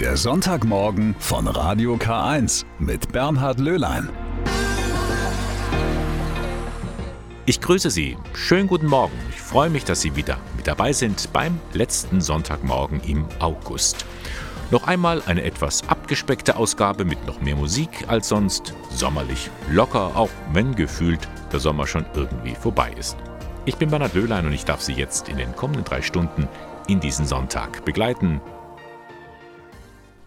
Der Sonntagmorgen von Radio K1 mit Bernhard Löhlein. Ich grüße Sie. Schönen guten Morgen. Ich freue mich, dass Sie wieder mit dabei sind beim letzten Sonntagmorgen im August. Noch einmal eine etwas abgespeckte Ausgabe mit noch mehr Musik als sonst. Sommerlich, locker, auch wenn gefühlt der Sommer schon irgendwie vorbei ist. Ich bin Bernhard Löhlein und ich darf Sie jetzt in den kommenden drei Stunden in diesen Sonntag begleiten.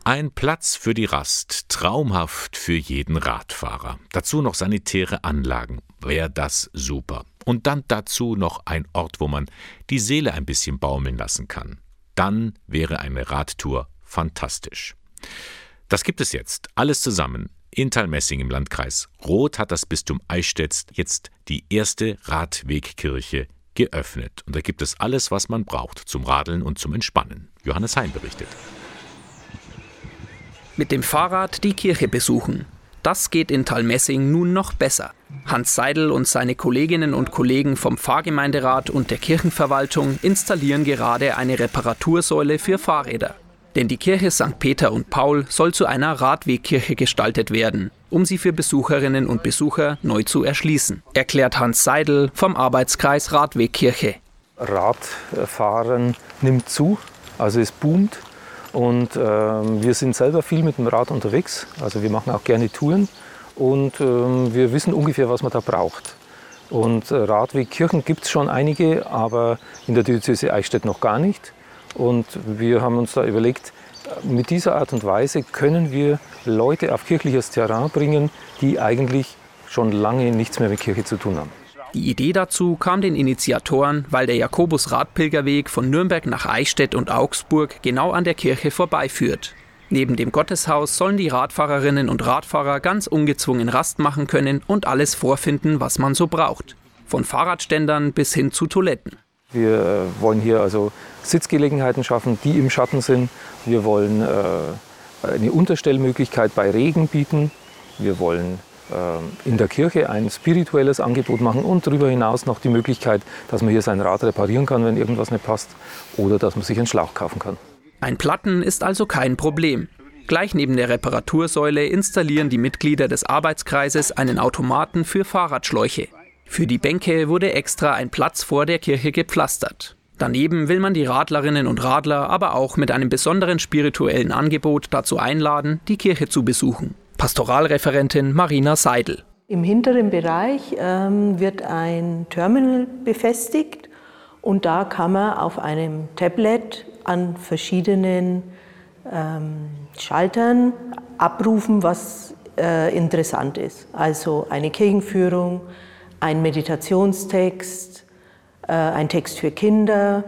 Ein Platz für die Rast, traumhaft für jeden Radfahrer. Dazu noch sanitäre Anlagen, wäre das super. Und dann dazu noch ein Ort, wo man die Seele ein bisschen baumeln lassen kann. Dann wäre eine Radtour fantastisch. Das gibt es jetzt, alles zusammen. In Talmessing im Landkreis Roth hat das Bistum Eichstätt jetzt die erste Radwegkirche geöffnet. Und da gibt es alles, was man braucht zum Radeln und zum Entspannen. Johannes Hein berichtet. Mit dem Fahrrad die Kirche besuchen. Das geht in Talmessing nun noch besser. Hans Seidel und seine Kolleginnen und Kollegen vom Pfarrgemeinderat und der Kirchenverwaltung installieren gerade eine Reparatursäule für Fahrräder. Denn die Kirche St. Peter und Paul soll zu einer Radwegkirche gestaltet werden, um sie für Besucherinnen und Besucher neu zu erschließen, erklärt Hans Seidel vom Arbeitskreis Radwegkirche. Radfahren nimmt zu, also es boomt. Und äh, wir sind selber viel mit dem Rad unterwegs, also wir machen auch gerne Touren und äh, wir wissen ungefähr, was man da braucht. Und äh, Radwegkirchen gibt es schon einige, aber in der Diözese Eichstätt noch gar nicht. Und wir haben uns da überlegt, mit dieser Art und Weise können wir Leute auf kirchliches Terrain bringen, die eigentlich schon lange nichts mehr mit Kirche zu tun haben. Die Idee dazu kam den Initiatoren, weil der Jakobus-Radpilgerweg von Nürnberg nach Eichstätt und Augsburg genau an der Kirche vorbeiführt. Neben dem Gotteshaus sollen die Radfahrerinnen und Radfahrer ganz ungezwungen Rast machen können und alles vorfinden, was man so braucht. Von Fahrradständern bis hin zu Toiletten. Wir äh, wollen hier also Sitzgelegenheiten schaffen, die im Schatten sind. Wir wollen äh, eine Unterstellmöglichkeit bei Regen bieten. Wir wollen in der Kirche ein spirituelles Angebot machen und darüber hinaus noch die Möglichkeit, dass man hier sein Rad reparieren kann, wenn irgendwas nicht passt, oder dass man sich einen Schlauch kaufen kann. Ein Platten ist also kein Problem. Gleich neben der Reparatursäule installieren die Mitglieder des Arbeitskreises einen Automaten für Fahrradschläuche. Für die Bänke wurde extra ein Platz vor der Kirche gepflastert. Daneben will man die Radlerinnen und Radler aber auch mit einem besonderen spirituellen Angebot dazu einladen, die Kirche zu besuchen. Pastoralreferentin Marina Seidel. Im hinteren Bereich ähm, wird ein Terminal befestigt und da kann man auf einem Tablet an verschiedenen ähm, Schaltern abrufen, was äh, interessant ist. Also eine Kirchenführung, ein Meditationstext, äh, ein Text für Kinder,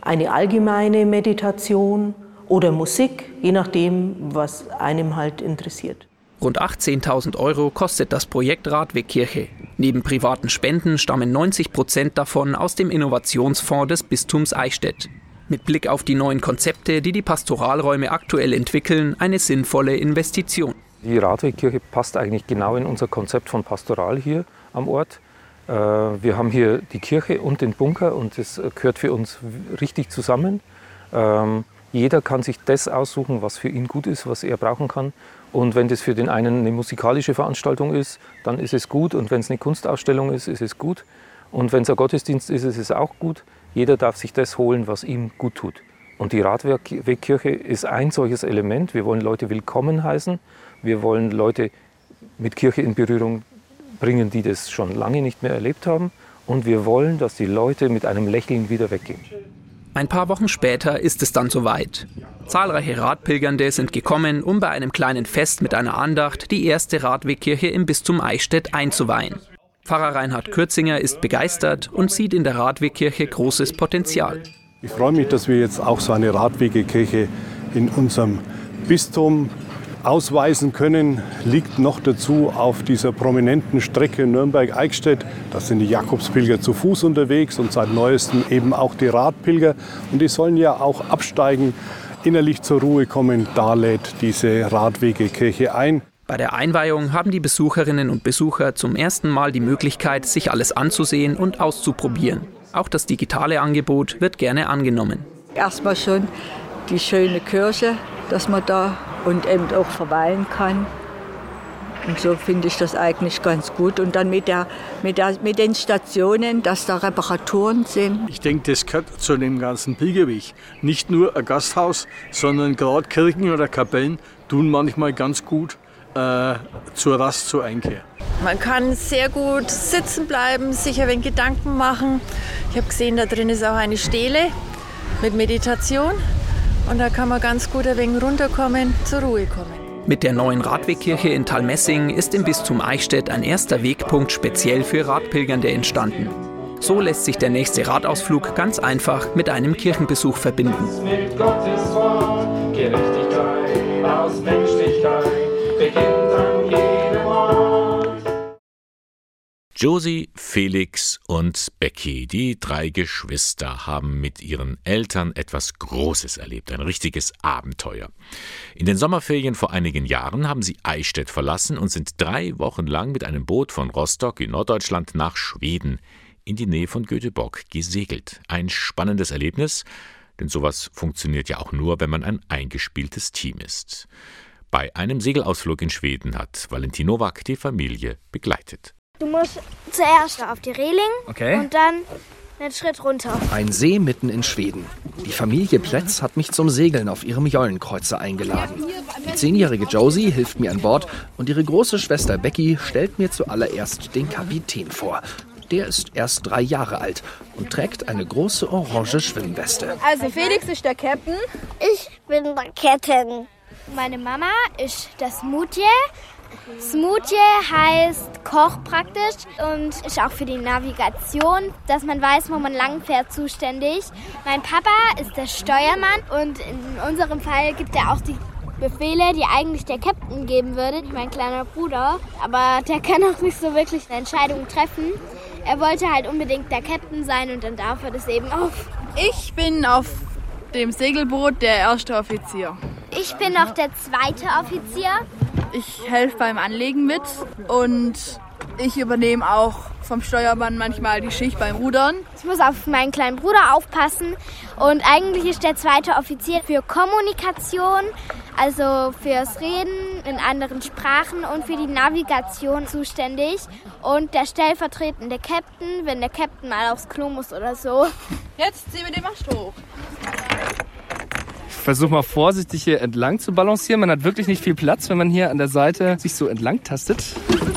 eine allgemeine Meditation oder Musik, je nachdem, was einem halt interessiert. Rund 18.000 Euro kostet das Projekt Radwegkirche. Neben privaten Spenden stammen 90 Prozent davon aus dem Innovationsfonds des Bistums Eichstätt. Mit Blick auf die neuen Konzepte, die die Pastoralräume aktuell entwickeln, eine sinnvolle Investition. Die Radwegkirche passt eigentlich genau in unser Konzept von Pastoral hier am Ort. Äh, wir haben hier die Kirche und den Bunker und das gehört für uns richtig zusammen. Ähm, jeder kann sich das aussuchen, was für ihn gut ist, was er brauchen kann. Und wenn das für den einen eine musikalische Veranstaltung ist, dann ist es gut. Und wenn es eine Kunstausstellung ist, ist es gut. Und wenn es ein Gottesdienst ist, ist es auch gut. Jeder darf sich das holen, was ihm gut tut. Und die Radwegkirche ist ein solches Element. Wir wollen Leute willkommen heißen. Wir wollen Leute mit Kirche in Berührung bringen, die das schon lange nicht mehr erlebt haben. Und wir wollen, dass die Leute mit einem Lächeln wieder weggehen. Ein paar Wochen später ist es dann soweit. Zahlreiche Radpilgernde sind gekommen, um bei einem kleinen Fest mit einer Andacht die erste Radwegkirche im Bistum Eichstätt einzuweihen. Pfarrer Reinhard Kürzinger ist begeistert und sieht in der Radwegkirche großes Potenzial. Ich freue mich, dass wir jetzt auch so eine Radwegekirche in unserem Bistum ausweisen können, liegt noch dazu auf dieser prominenten Strecke Nürnberg-Eichstätt. Da sind die Jakobspilger zu Fuß unterwegs und seit neuestem eben auch die Radpilger. Und die sollen ja auch absteigen, innerlich zur Ruhe kommen. Da lädt diese Radwegekirche ein. Bei der Einweihung haben die Besucherinnen und Besucher zum ersten Mal die Möglichkeit, sich alles anzusehen und auszuprobieren. Auch das digitale Angebot wird gerne angenommen. Erstmal schon die schöne Kirche dass man da und eben auch verweilen kann. Und so finde ich das eigentlich ganz gut. Und dann mit, der, mit, der, mit den Stationen, dass da Reparaturen sind. Ich denke, das gehört zu dem ganzen Pilgerweg. Nicht nur ein Gasthaus, sondern gerade Kirchen oder Kapellen tun manchmal ganz gut äh, zur Rast, zur Einkehr. Man kann sehr gut sitzen bleiben, sich ein wenig Gedanken machen. Ich habe gesehen, da drin ist auch eine Stele mit Meditation. Und da kann man ganz gut ein wenig runterkommen, zur Ruhe kommen. Mit der neuen Radwegkirche in Talmessing ist im Bistum Eichstätt ein erster Wegpunkt speziell für Radpilgernde entstanden. So lässt sich der nächste Radausflug ganz einfach mit einem Kirchenbesuch verbinden. Mit Gottes Wort, Gerechtigkeit aus Menschlichkeit beginnt Josie, Felix und Becky, die drei Geschwister, haben mit ihren Eltern etwas Großes erlebt, ein richtiges Abenteuer. In den Sommerferien vor einigen Jahren haben sie Eichstätt verlassen und sind drei Wochen lang mit einem Boot von Rostock in Norddeutschland nach Schweden in die Nähe von Göteborg gesegelt. Ein spannendes Erlebnis, denn sowas funktioniert ja auch nur, wenn man ein eingespieltes Team ist. Bei einem Segelausflug in Schweden hat Valentin Nowak die Familie begleitet. Du musst zuerst auf die Reling okay. und dann einen Schritt runter. Ein See mitten in Schweden. Die Familie Plätz hat mich zum Segeln auf ihrem Jollenkreuzer eingeladen. Die zehnjährige Josie hilft mir an Bord und ihre große Schwester Becky stellt mir zuallererst den Kapitän vor. Der ist erst drei Jahre alt und trägt eine große orange Schwimmweste. Also Felix ist der Captain. Ich bin der Captain. Meine Mama ist das Mutje Smoothie heißt Koch praktisch und ist auch für die Navigation, dass man weiß, wo man langfährt, zuständig. Mein Papa ist der Steuermann und in unserem Fall gibt er auch die Befehle, die eigentlich der Captain geben würde, mein kleiner Bruder. Aber der kann auch nicht so wirklich eine Entscheidung treffen. Er wollte halt unbedingt der Captain sein und dann darf er das eben auch. Ich bin auf dem Segelboot der erste Offizier. Ich bin noch der zweite Offizier. Ich helfe beim Anlegen mit und ich übernehme auch vom Steuermann manchmal die Schicht beim Rudern. Ich muss auf meinen kleinen Bruder aufpassen und eigentlich ist der zweite Offizier für Kommunikation, also fürs Reden in anderen Sprachen und für die Navigation zuständig und der stellvertretende Captain, wenn der Captain mal aufs Klo muss oder so. Jetzt ziehen wir den Mast hoch versuche mal vorsichtig hier entlang zu balancieren. Man hat wirklich nicht viel Platz, wenn man hier an der Seite sich so entlang tastet.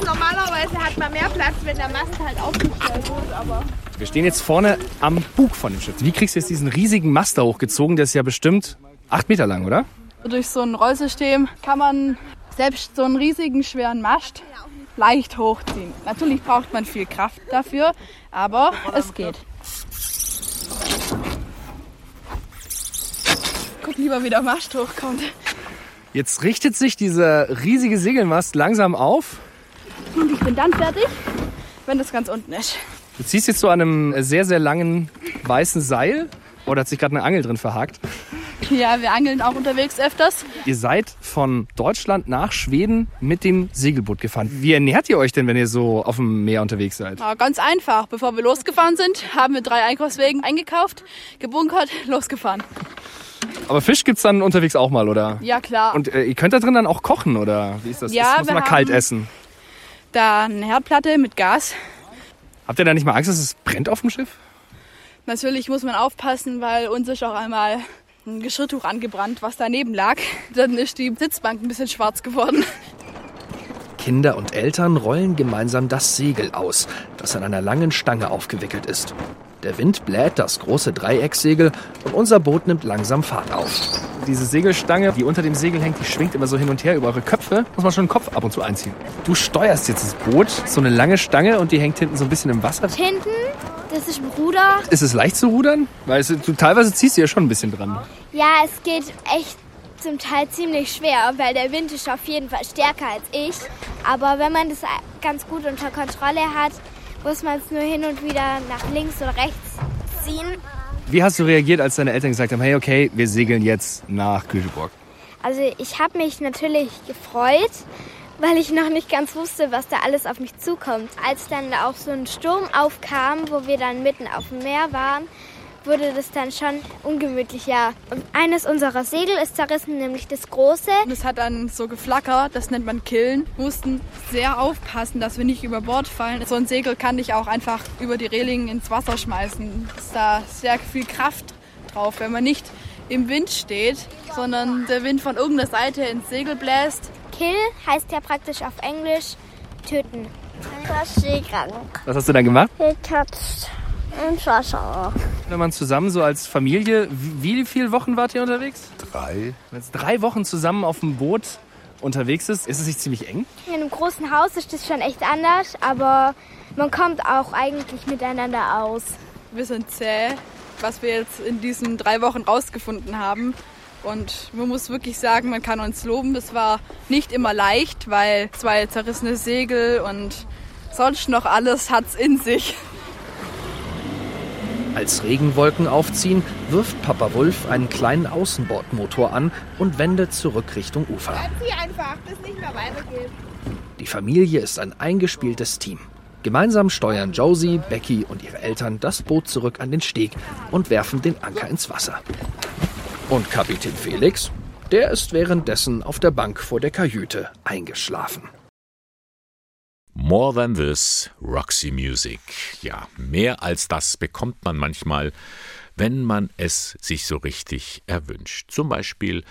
normalerweise hat man mehr Platz, wenn der Mast halt aufgestellt wird, aber... Wir stehen jetzt vorne am Bug von dem Schiff. Wie kriegst du jetzt diesen riesigen Mast da hochgezogen? Der ist ja bestimmt acht Meter lang, oder? Durch so ein Rollsystem kann man selbst so einen riesigen, schweren Mast leicht hochziehen. Natürlich braucht man viel Kraft dafür, aber es geht. Guck lieber, wie der Mast hochkommt. Jetzt richtet sich dieser riesige Segelmast langsam auf. Und ich bin dann fertig, wenn das ganz unten ist. Du ziehst jetzt so an einem sehr, sehr langen weißen Seil. Oder hat sich gerade eine Angel drin verhakt? Ja, wir angeln auch unterwegs öfters. Ihr seid von Deutschland nach Schweden mit dem Segelboot gefahren. Wie ernährt ihr euch denn, wenn ihr so auf dem Meer unterwegs seid? Na, ganz einfach. Bevor wir losgefahren sind, haben wir drei Einkaufswegen eingekauft, gebunkert, losgefahren. Aber Fisch gibt es dann unterwegs auch mal, oder? Ja, klar. Und äh, ihr könnt da drin dann auch kochen, oder wie ist das? Ja, das muss man kalt essen. Da eine Herdplatte mit Gas. Habt ihr da nicht mal Angst, dass es brennt auf dem Schiff? Natürlich muss man aufpassen, weil uns ist auch einmal ein Geschirrtuch angebrannt, was daneben lag. Dann ist die Sitzbank ein bisschen schwarz geworden. Kinder und Eltern rollen gemeinsam das Segel aus, das an einer langen Stange aufgewickelt ist. Der Wind bläht das große Dreieckssegel und unser Boot nimmt langsam Fahrt auf. Diese Segelstange, die unter dem Segel hängt, die schwingt immer so hin und her über eure Köpfe. Muss man schon den Kopf ab und zu einziehen. Du steuerst jetzt das Boot, so eine lange Stange und die hängt hinten so ein bisschen im Wasser. Hinten, das ist ein Ruder. Ist es leicht zu rudern? Weil es, du teilweise ziehst du ja schon ein bisschen dran. Ja, es geht echt zum Teil ziemlich schwer, weil der Wind ist auf jeden Fall stärker als ich. Aber wenn man das ganz gut unter Kontrolle hat, muss man es nur hin und wieder nach links oder rechts ziehen. Wie hast du reagiert, als deine Eltern gesagt haben, hey, okay, wir segeln jetzt nach Göteborg? Also ich habe mich natürlich gefreut, weil ich noch nicht ganz wusste, was da alles auf mich zukommt. Als dann auch so ein Sturm aufkam, wo wir dann mitten auf dem Meer waren, wurde das dann schon ungemütlich, ja. Und eines unserer Segel ist zerrissen, nämlich das große. Und es hat dann so geflackert, das nennt man Killen. Wir mussten sehr aufpassen, dass wir nicht über Bord fallen. So ein Segel kann ich auch einfach über die Reling ins Wasser schmeißen. Ist da sehr viel Kraft drauf, wenn man nicht im Wind steht, sondern der Wind von irgendeiner Seite ins Segel bläst. Kill heißt ja praktisch auf Englisch töten. Ich war seekrank. Was hast du dann gemacht? Gekratzt ins Wasser. Wenn man zusammen so als Familie, wie, wie viele Wochen wart ihr unterwegs? Drei. Wenn es drei Wochen zusammen auf dem Boot unterwegs ist, ist es nicht ziemlich eng? In einem großen Haus ist das schon echt anders, aber man kommt auch eigentlich miteinander aus. Wir sind zäh, was wir jetzt in diesen drei Wochen rausgefunden haben. Und man muss wirklich sagen, man kann uns loben. Es war nicht immer leicht, weil zwei zerrissene Segel und sonst noch alles hat's in sich. Als Regenwolken aufziehen, wirft Papa Wulf einen kleinen Außenbordmotor an und wendet zurück Richtung Ufer. Sie einfach, bis nicht mehr weitergeht. Die Familie ist ein eingespieltes Team. Gemeinsam steuern Josie, Becky und ihre Eltern das Boot zurück an den Steg und werfen den Anker ins Wasser. Und Kapitän Felix, der ist währenddessen auf der Bank vor der Kajüte eingeschlafen. More than this, Roxy Music. Ja, mehr als das bekommt man manchmal, wenn man es sich so richtig erwünscht. Zum Beispiel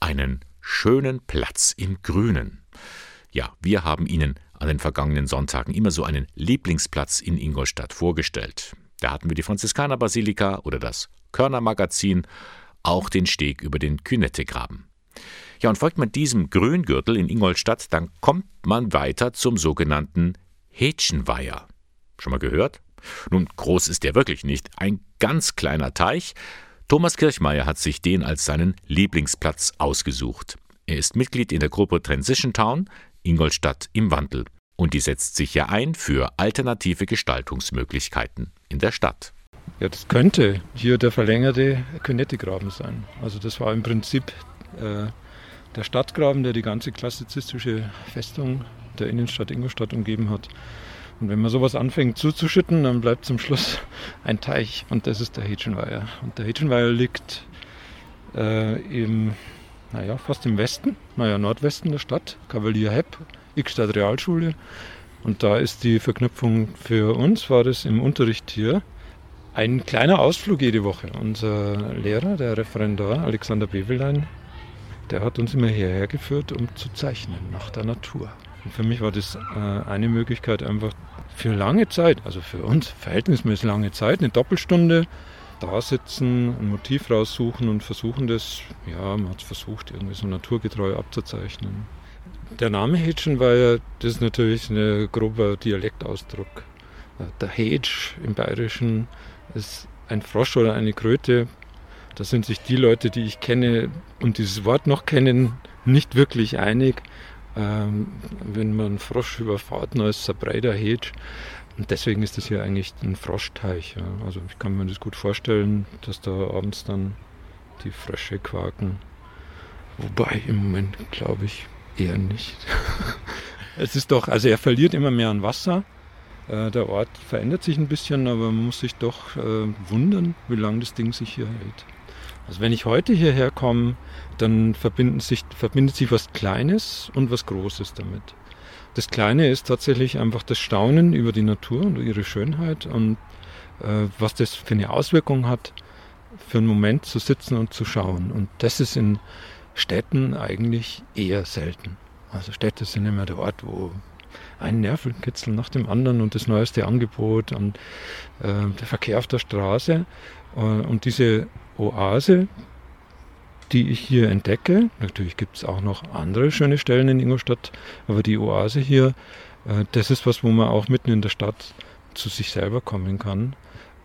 einen schönen Platz im Grünen. Ja, wir haben Ihnen an den vergangenen Sonntagen immer so einen Lieblingsplatz in Ingolstadt vorgestellt. Da hatten wir die Franziskanerbasilika oder das Körnermagazin, auch den Steg über den Künettegraben. Ja, und folgt man diesem Grüngürtel in Ingolstadt, dann kommt man weiter zum sogenannten Hätschenweiher. Schon mal gehört? Nun, groß ist der wirklich nicht. Ein ganz kleiner Teich. Thomas Kirchmeier hat sich den als seinen Lieblingsplatz ausgesucht. Er ist Mitglied in der Gruppe Transition Town, Ingolstadt im Wandel. Und die setzt sich ja ein für alternative Gestaltungsmöglichkeiten in der Stadt. Ja, das könnte hier der verlängerte Könettegraben sein. Also das war im Prinzip äh, der Stadtgraben, der die ganze klassizistische Festung der Innenstadt Ingolstadt umgeben hat. Und wenn man sowas anfängt zuzuschütten, dann bleibt zum Schluss ein Teich und das ist der Hätschenweiher. Und der Hätschenweiher liegt äh, im, naja, fast im Westen, naja, Nordwesten der Stadt, Kavalier Hepp, Ickstadt Realschule. Und da ist die Verknüpfung für uns, war das im Unterricht hier, ein kleiner Ausflug jede Woche. Unser Lehrer, der Referendar Alexander Bewelein, der hat uns immer hierher geführt, um zu zeichnen nach der Natur. Und für mich war das äh, eine Möglichkeit, einfach für lange Zeit, also für uns verhältnismäßig lange Zeit, eine Doppelstunde da sitzen, ein Motiv raussuchen und versuchen das, ja, man hat es versucht, irgendwie so naturgetreu abzuzeichnen. Der Name Hätschenweiher, das ist natürlich ein grober Dialektausdruck. Der Hätsch im Bayerischen ist ein Frosch oder eine Kröte, da sind sich die Leute, die ich kenne und dieses Wort noch kennen, nicht wirklich einig. Ähm, wenn man Frosch überfahrt, dann ist es ein breiter Hedge. Und deswegen ist das hier eigentlich ein Froschteich. Ja. Also ich kann mir das gut vorstellen, dass da abends dann die Frösche quaken. Wobei im Moment glaube ich eher nicht. es ist doch, also er verliert immer mehr an Wasser. Äh, der Ort verändert sich ein bisschen, aber man muss sich doch äh, wundern, wie lange das Ding sich hier hält. Also wenn ich heute hierher komme, dann sich, verbindet sich was Kleines und was Großes damit. Das Kleine ist tatsächlich einfach das Staunen über die Natur und ihre Schönheit und äh, was das für eine Auswirkung hat, für einen Moment zu sitzen und zu schauen. Und das ist in Städten eigentlich eher selten. Also Städte sind immer der Ort, wo ein Nervenkitzel nach dem anderen und das neueste Angebot und äh, der Verkehr auf der Straße. Äh, und diese Oase, die ich hier entdecke. Natürlich gibt es auch noch andere schöne Stellen in Ingolstadt, aber die Oase hier, äh, das ist was, wo man auch mitten in der Stadt zu sich selber kommen kann,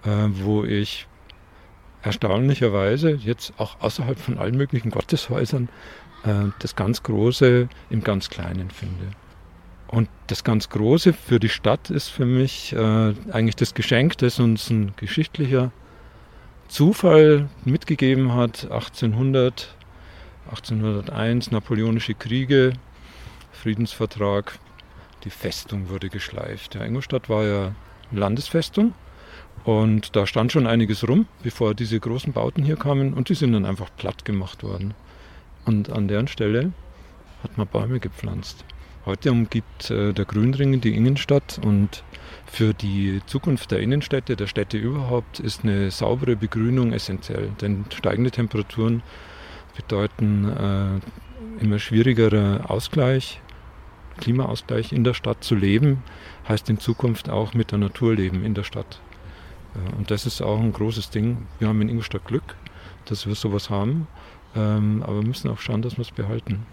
äh, wo ich erstaunlicherweise jetzt auch außerhalb von allen möglichen Gotteshäusern äh, das ganz Große im ganz Kleinen finde. Und das ganz Große für die Stadt ist für mich äh, eigentlich das Geschenk, das uns ein geschichtlicher Zufall mitgegeben hat. 1800, 1801, Napoleonische Kriege, Friedensvertrag, die Festung wurde geschleift. Ja, Ingolstadt war ja Landesfestung Und da stand schon einiges rum, bevor diese großen Bauten hier kamen und die sind dann einfach platt gemacht worden. Und an deren Stelle hat man Bäume gepflanzt. Heute umgibt äh, der Grünring die Innenstadt und für die Zukunft der Innenstädte, der Städte überhaupt, ist eine saubere Begrünung essentiell. Denn steigende Temperaturen bedeuten äh, immer schwierigerer Ausgleich, Klimaausgleich in der Stadt zu leben, heißt in Zukunft auch mit der Natur leben in der Stadt. Äh, und das ist auch ein großes Ding. Wir haben in Ingolstadt Glück, dass wir sowas haben, ähm, aber wir müssen auch schauen, dass wir es behalten.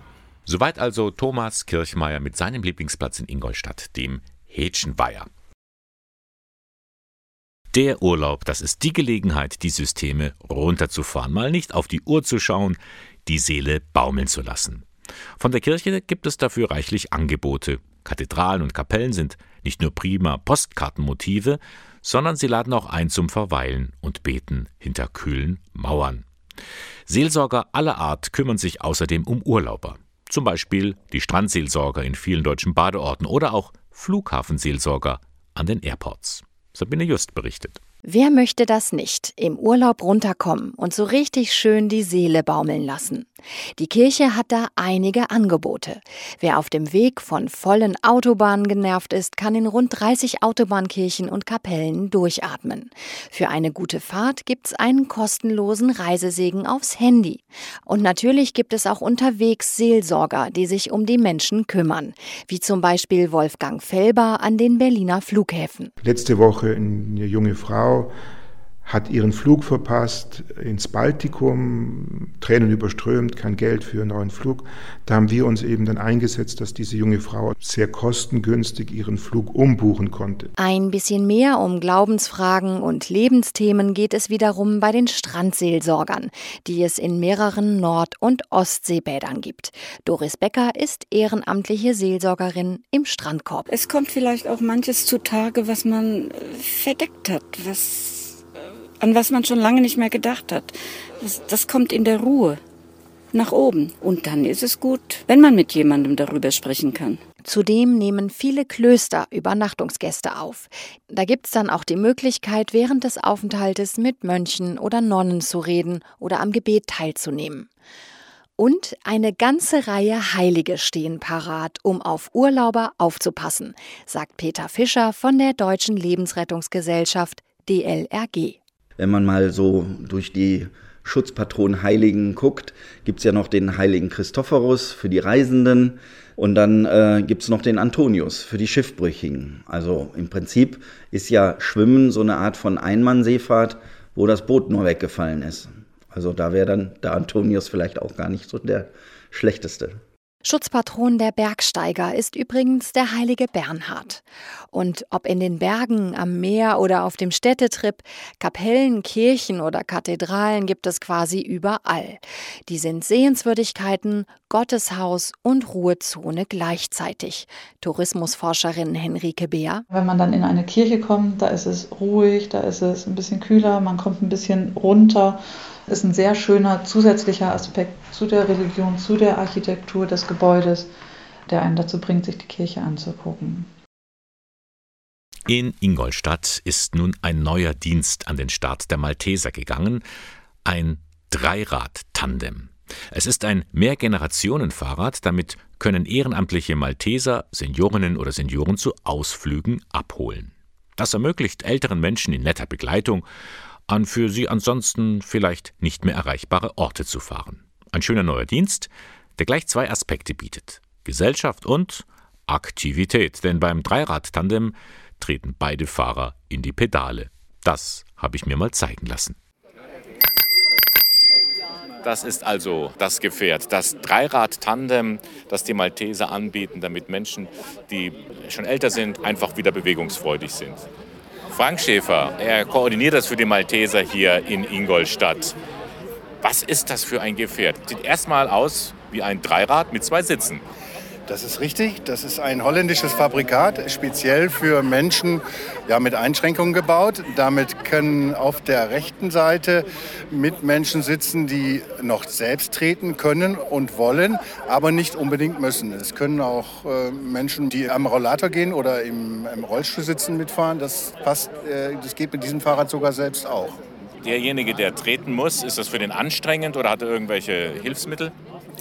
Soweit also Thomas Kirchmeier mit seinem Lieblingsplatz in Ingolstadt, dem Hätschenweiher. Der Urlaub, das ist die Gelegenheit, die Systeme runterzufahren, mal nicht auf die Uhr zu schauen, die Seele baumeln zu lassen. Von der Kirche gibt es dafür reichlich Angebote. Kathedralen und Kapellen sind nicht nur prima Postkartenmotive, sondern sie laden auch ein zum Verweilen und Beten hinter kühlen Mauern. Seelsorger aller Art kümmern sich außerdem um Urlauber. Zum Beispiel die Strandseelsorger in vielen deutschen Badeorten oder auch Flughafenseelsorger an den Airports. Sabine Just berichtet. Wer möchte das nicht? Im Urlaub runterkommen und so richtig schön die Seele baumeln lassen. Die Kirche hat da einige Angebote. Wer auf dem Weg von vollen Autobahnen genervt ist, kann in rund 30 Autobahnkirchen und Kapellen durchatmen. Für eine gute Fahrt gibt's einen kostenlosen Reisesegen aufs Handy. Und natürlich gibt es auch unterwegs Seelsorger, die sich um die Menschen kümmern. Wie zum Beispiel Wolfgang Felber an den Berliner Flughäfen. Letzte Woche eine junge Frau Frau hat ihren Flug verpasst ins Baltikum, Tränen überströmt, kein Geld für einen neuen Flug. Da haben wir uns eben dann eingesetzt, dass diese junge Frau sehr kostengünstig ihren Flug umbuchen konnte. Ein bisschen mehr um Glaubensfragen und Lebensthemen geht es wiederum bei den Strandseelsorgern, die es in mehreren Nord- und Ostseebädern gibt. Doris Becker ist ehrenamtliche Seelsorgerin im Strandkorb. Es kommt vielleicht auch manches zutage, was man verdeckt hat, was an was man schon lange nicht mehr gedacht hat. Das, das kommt in der Ruhe nach oben. Und dann ist es gut, wenn man mit jemandem darüber sprechen kann. Zudem nehmen viele Klöster Übernachtungsgäste auf. Da gibt es dann auch die Möglichkeit, während des Aufenthaltes mit Mönchen oder Nonnen zu reden oder am Gebet teilzunehmen. Und eine ganze Reihe Heilige stehen parat, um auf Urlauber aufzupassen, sagt Peter Fischer von der Deutschen Lebensrettungsgesellschaft DLRG. Wenn man mal so durch die Schutzpatronen Heiligen guckt, gibt es ja noch den heiligen Christophorus für die Reisenden und dann äh, gibt es noch den Antonius für die Schiffbrüchigen. Also im Prinzip ist ja Schwimmen so eine Art von Einmannseefahrt, wo das Boot nur weggefallen ist. Also da wäre dann der Antonius vielleicht auch gar nicht so der schlechteste. Schutzpatron der Bergsteiger ist übrigens der heilige Bernhard. Und ob in den Bergen, am Meer oder auf dem Städtetrip, Kapellen, Kirchen oder Kathedralen gibt es quasi überall. Die sind Sehenswürdigkeiten, Gotteshaus und Ruhezone gleichzeitig. Tourismusforscherin Henrike Beer. Wenn man dann in eine Kirche kommt, da ist es ruhig, da ist es ein bisschen kühler, man kommt ein bisschen runter ist ein sehr schöner zusätzlicher Aspekt zu der Religion, zu der Architektur des Gebäudes, der einen dazu bringt, sich die Kirche anzugucken. In Ingolstadt ist nun ein neuer Dienst an den Start der Malteser gegangen, ein Dreirad-Tandem. Es ist ein Mehrgenerationenfahrrad, damit können ehrenamtliche Malteser Seniorinnen oder Senioren zu Ausflügen abholen. Das ermöglicht älteren Menschen in netter Begleitung an für sie ansonsten vielleicht nicht mehr erreichbare Orte zu fahren. Ein schöner neuer Dienst, der gleich zwei Aspekte bietet. Gesellschaft und Aktivität, denn beim Dreirad-Tandem treten beide Fahrer in die Pedale. Das habe ich mir mal zeigen lassen. Das ist also das Gefährt, das Dreirad-Tandem, das die Malteser anbieten, damit Menschen, die schon älter sind, einfach wieder bewegungsfreudig sind. Frank Schäfer, er koordiniert das für die Malteser hier in Ingolstadt. Was ist das für ein Gefährt? Sieht erstmal aus wie ein Dreirad mit zwei Sitzen. Das ist richtig. Das ist ein holländisches Fabrikat, speziell für Menschen ja, mit Einschränkungen gebaut. Damit können auf der rechten Seite Mitmenschen sitzen, die noch selbst treten können und wollen, aber nicht unbedingt müssen. Es können auch äh, Menschen, die am Rollator gehen oder im, im Rollstuhl sitzen, mitfahren. Das, passt, äh, das geht mit diesem Fahrrad sogar selbst auch. Derjenige, der treten muss, ist das für den anstrengend oder hat er irgendwelche Hilfsmittel?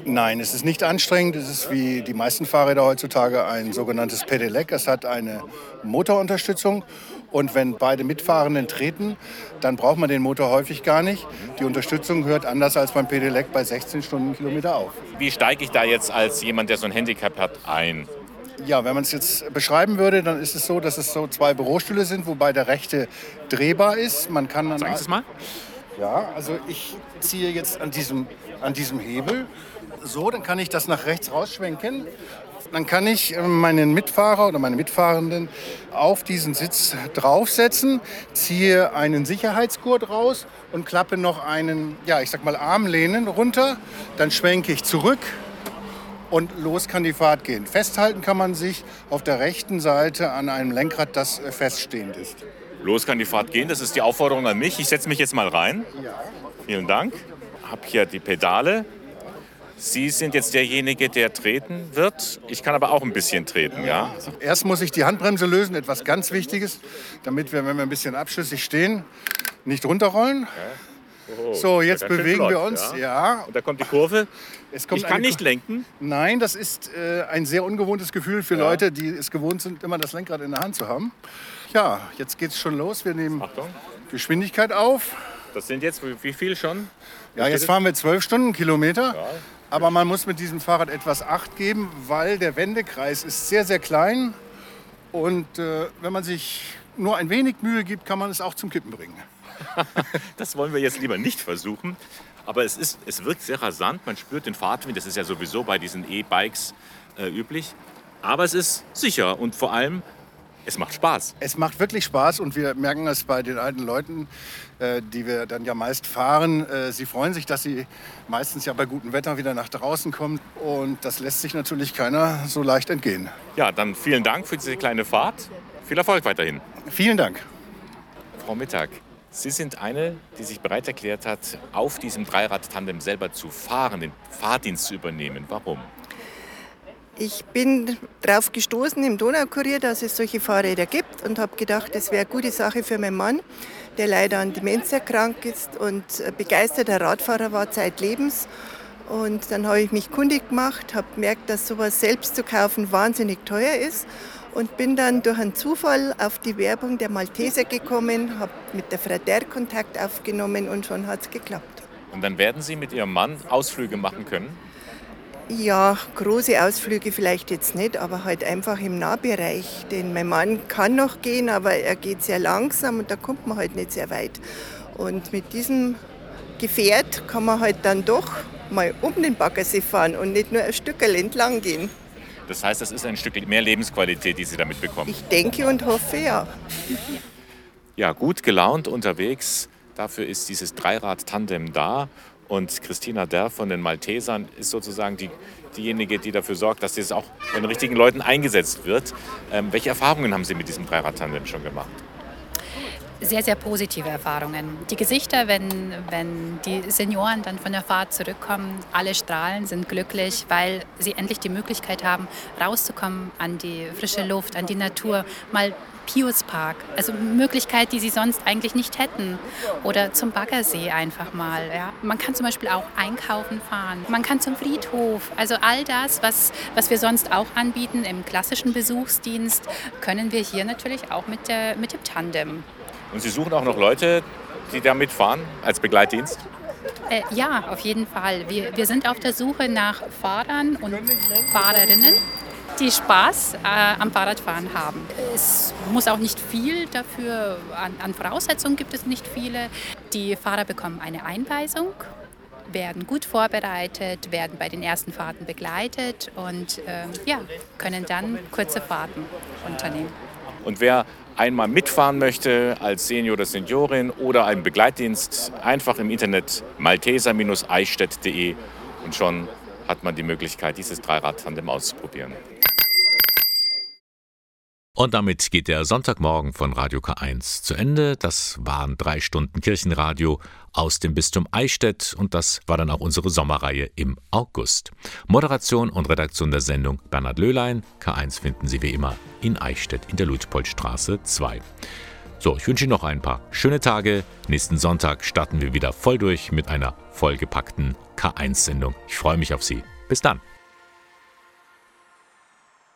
Nein, es ist nicht anstrengend. Es ist wie die meisten Fahrräder heutzutage ein sogenanntes Pedelec. Es hat eine Motorunterstützung. Und wenn beide Mitfahrenden treten, dann braucht man den Motor häufig gar nicht. Die Unterstützung hört anders als beim Pedelec bei 16 Stundenkilometer auf. Wie steige ich da jetzt als jemand, der so ein Handicap hat, ein? Ja, wenn man es jetzt beschreiben würde, dann ist es so, dass es so zwei Bürostühle sind, wobei der rechte drehbar ist. Man kann dann Sagen Sie es mal. Ja, also ich ziehe jetzt an diesem, an diesem Hebel. So, dann kann ich das nach rechts rausschwenken. Dann kann ich äh, meinen Mitfahrer oder meine Mitfahrenden auf diesen Sitz draufsetzen, ziehe einen Sicherheitsgurt raus und klappe noch einen, ja, ich sag mal Armlehnen runter. Dann schwenke ich zurück und los kann die Fahrt gehen. Festhalten kann man sich auf der rechten Seite an einem Lenkrad, das äh, feststehend ist. Los kann die Fahrt gehen, das ist die Aufforderung an mich. Ich setze mich jetzt mal rein. Vielen Dank. Hab hier die Pedale. Sie sind jetzt derjenige, der treten wird. Ich kann aber auch ein bisschen treten, ja? Erst muss ich die Handbremse lösen, etwas ganz Wichtiges, damit wir, wenn wir ein bisschen abschüssig stehen, nicht runterrollen. Oh, So, jetzt ja, bewegen wir flott, uns. Ja. Und da kommt die Kurve. Es kommt ich kann nicht lenken. Nein, das ist äh, ein sehr ungewohntes Gefühl für Ja. Leute, die es gewohnt sind, immer das Lenkrad in der Hand zu haben. Ja, jetzt geht's schon los. Wir nehmen Geschwindigkeit auf. Das sind jetzt wie viel schon? Ja, jetzt fahren wir 12 Stundenkilometer. Aber man muss mit diesem Fahrrad etwas Acht geben, weil der Wendekreis ist sehr, sehr klein. Und äh, wenn man sich nur ein wenig Mühe gibt, kann man es auch zum Kippen bringen. Das wollen wir jetzt lieber nicht versuchen. Aber es, ist, es wirkt sehr rasant. Man spürt den Fahrtwind. Das ist ja sowieso bei diesen E-Bikes äh, üblich. Aber es ist sicher und vor allem, es macht Spaß. Es macht wirklich Spaß und wir merken es bei den alten Leuten, äh, die wir dann ja meist fahren. Äh, sie freuen sich, dass sie meistens ja bei gutem Wetter wieder nach draußen kommen. Und das lässt sich natürlich keiner so leicht entgehen. Ja, dann vielen Dank für diese kleine Fahrt. Viel Erfolg weiterhin. Vielen Dank. Frau Mittag, Sie sind eine, die sich bereit erklärt hat, auf diesem Dreirad-Tandem selber zu fahren, den Fahrdienst zu übernehmen. Warum? Ich bin darauf gestoßen im Donaukurier, dass es solche Fahrräder gibt und habe gedacht, das wäre eine gute Sache für meinen Mann, der leider an Demenz erkrankt ist und begeisterter Radfahrer war zeitlebens. Und dann habe ich mich kundig gemacht, habe gemerkt, dass sowas selbst zu kaufen wahnsinnig teuer ist und bin dann durch einen Zufall auf die Werbung der Malteser gekommen, habe mit der Frau Der Kontakt aufgenommen und schon hat es geklappt. Und dann werden Sie mit Ihrem Mann Ausflüge machen können? Ja, große Ausflüge vielleicht jetzt nicht, aber halt einfach im Nahbereich. Denn mein Mann kann noch gehen, aber er geht sehr langsam und da kommt man halt nicht sehr weit. Und mit diesem Gefährt kann man halt dann doch mal um den Baggersee fahren und nicht nur ein Stück entlang gehen. Das heißt, das ist ein Stück mehr Lebensqualität, die Sie damit bekommen. Ich denke und hoffe ja. Ja, gut gelaunt unterwegs. Dafür ist dieses Dreirad-Tandem da. Und Christina Derr von den Maltesern ist sozusagen die, diejenige, die dafür sorgt, dass das auch von den richtigen Leuten eingesetzt wird. Ähm, welche Erfahrungen haben Sie mit diesem Dreirad-Tandem schon gemacht? Sehr, sehr positive Erfahrungen. Die Gesichter, wenn, wenn die Senioren dann von der Fahrt zurückkommen, alle strahlen, sind glücklich, weil sie endlich die Möglichkeit haben, rauszukommen an die frische Luft, an die Natur, mal Pius Park, also Möglichkeit, die sie sonst eigentlich nicht hätten. Oder zum Baggersee einfach mal. Ja. Man kann zum Beispiel auch einkaufen fahren, man kann zum Friedhof. Also all das, was, was wir sonst auch anbieten im klassischen Besuchsdienst, können wir hier natürlich auch mit, der, mit dem Tandem. Und Sie suchen auch noch Leute, die da mitfahren als Begleitdienst? Äh, ja, auf jeden Fall. Wir, wir sind auf der Suche nach Fahrern und Fahrerinnen, die Spaß äh, am Fahrradfahren haben. Es muss auch nicht viel dafür, an, an Voraussetzungen gibt es nicht viele. Die Fahrer bekommen eine Einweisung, werden gut vorbereitet, werden bei den ersten Fahrten begleitet und äh, ja, können dann kurze Fahrten unternehmen. Und wer einmal mitfahren möchte als Senior oder Seniorin oder einen Begleitdienst, einfach im Internet malteser-eichstätt.de und schon hat man die Möglichkeit, dieses Dreirad-Tandem auszuprobieren. Und damit geht der Sonntagmorgen von Radio K1 zu Ende. Das waren drei Stunden Kirchenradio aus dem Bistum Eichstätt und das war dann auch unsere Sommerreihe im August. Moderation und Redaktion der Sendung Bernhard Löhlein. K1 finden Sie wie immer in Eichstätt in der Luitpoldstraße 2. So, ich wünsche Ihnen noch ein paar schöne Tage. Nächsten Sonntag starten wir wieder voll durch mit einer vollgepackten K1-Sendung. Ich freue mich auf Sie. Bis dann.